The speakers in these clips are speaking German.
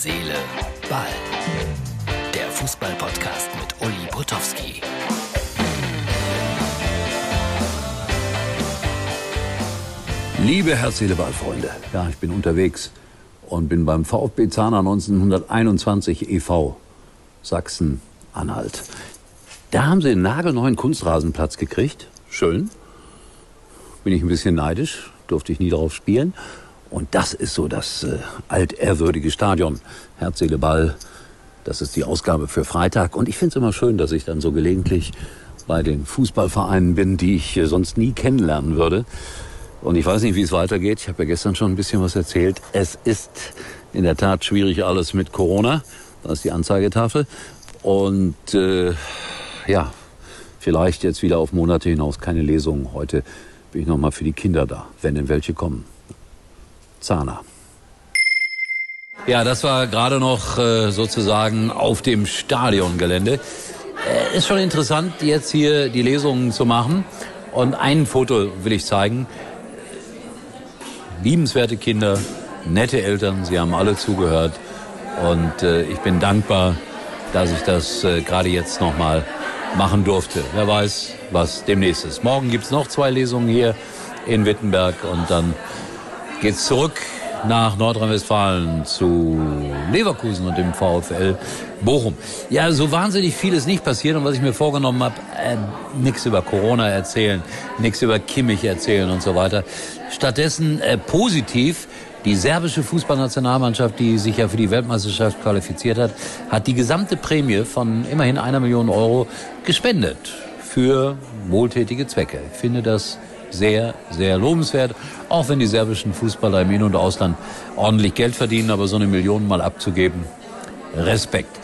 Seele, Ball. Der Fußball-Podcast mit Uli Potowski. Liebe Herz, Seele, Ball, Freunde. Ja, ich bin unterwegs und bin beim VfB Zahner 1921 e.V. Sachsen-Anhalt. Da haben sie einen nagelneuen Kunstrasenplatz gekriegt. Schön. Bin ich ein bisschen neidisch, durfte ich nie drauf spielen. Und das ist so das äh, altehrwürdige Stadion. Herz, Ball. Das ist die Ausgabe für Freitag. Und ich finde es immer schön, dass ich dann so gelegentlich bei den Fußballvereinen bin, die ich äh, sonst nie kennenlernen würde. Und ich weiß nicht, wie es weitergeht. Ich habe ja gestern schon ein bisschen was erzählt. Es ist in der Tat schwierig alles mit Corona. Da ist die Anzeigetafel. Und äh, ja, vielleicht jetzt wieder auf Monate hinaus keine Lesungen. Heute bin ich nochmal für die Kinder da, wenn denn welche kommen. Zahner. Ja, das war gerade noch äh, sozusagen auf dem Stadiongelände. Äh, ist schon interessant, jetzt hier die Lesungen zu machen. Und ein Foto will ich zeigen. Liebenswerte Kinder, nette Eltern, sie haben alle zugehört. Und äh, ich bin dankbar, dass ich das gerade jetzt nochmal machen durfte. Wer weiß, was demnächst ist. Morgen gibt's noch zwei Lesungen hier in Wittenberg und dann geht's zurück nach Nordrhein-Westfalen zu Leverkusen und dem VfL Bochum. Ja, so wahnsinnig viel ist nicht passiert und was ich mir vorgenommen habe, äh, nichts über Corona erzählen, nichts über Kimmich erzählen und so weiter. Stattdessen äh, positiv die serbische Fußballnationalmannschaft, die sich ja für die Weltmeisterschaft qualifiziert hat, hat die gesamte Prämie von immerhin einer Million Euro gespendet für wohltätige Zwecke. Ich finde das sehr, sehr lobenswert, auch wenn die serbischen Fußballer im In- und Ausland ordentlich Geld verdienen, aber so eine Million mal abzugeben, Respekt.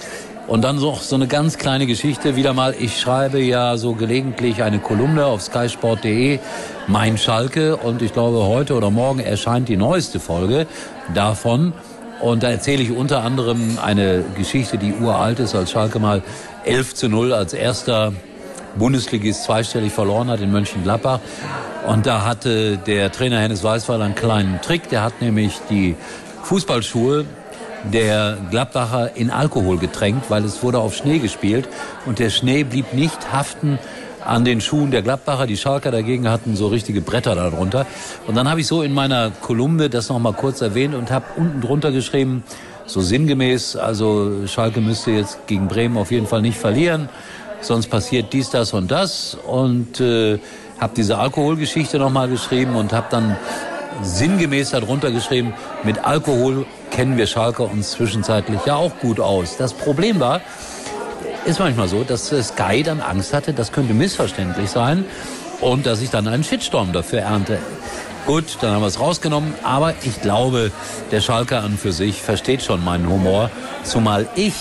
Und dann noch so eine ganz kleine Geschichte wieder mal. Ich schreibe ja so gelegentlich eine Kolumne auf skysport.de, mein Schalke. Und ich glaube, heute oder morgen erscheint die neueste Folge davon. Und da erzähle ich unter anderem eine Geschichte, die uralt ist, als Schalke mal 11 zu 0 als erster Bundesligist zweistellig verloren hat in Mönchengladbach. Und da hatte der Trainer Hennes Weißweiler einen kleinen Trick. Der hat nämlich die Fußballschuhe der Gladbacher in Alkohol getränkt, weil es wurde auf Schnee gespielt und der Schnee blieb nicht haften an den Schuhen der Gladbacher. Die Schalker dagegen hatten so richtige Bretter darunter. Und dann habe ich so in meiner Kolumne das noch mal kurz erwähnt und habe unten drunter geschrieben, so sinngemäß, also Schalke müsste jetzt gegen Bremen auf jeden Fall nicht verlieren, sonst passiert dies, das und das. Und äh, habe diese Alkoholgeschichte noch mal geschrieben und habe dann sinngemäß darunter geschrieben, mit Alkohol kennen wir Schalke uns zwischenzeitlich ja auch gut aus. Das Problem war, ist manchmal so, dass Sky dann Angst hatte, das könnte missverständlich sein und dass ich dann einen Shitstorm dafür ernte. Gut, dann haben wir es rausgenommen, aber ich glaube, der Schalker an für sich versteht schon meinen Humor, zumal ich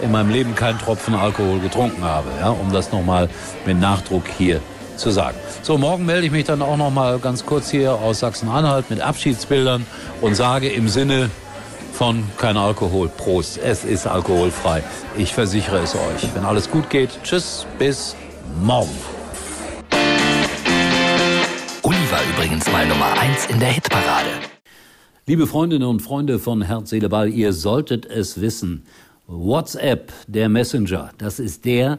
in meinem Leben keinen Tropfen Alkohol getrunken habe, ja, um das nochmal mit Nachdruck hier zu sagen. So, morgen melde ich mich dann auch nochmal ganz kurz hier aus Sachsen-Anhalt mit Abschiedsbildern und sage im Sinne von kein Alkohol. Prost. Es ist alkoholfrei. Ich versichere es euch. Wenn alles gut geht, tschüss, bis morgen. Uli war übrigens mal Nummer 1 in der Hitparade. Liebe Freundinnen und Freunde von Herz, Seele, Ball, ihr solltet es wissen. WhatsApp, der Messenger, das ist der,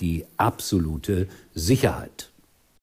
die absolute Sicherheit.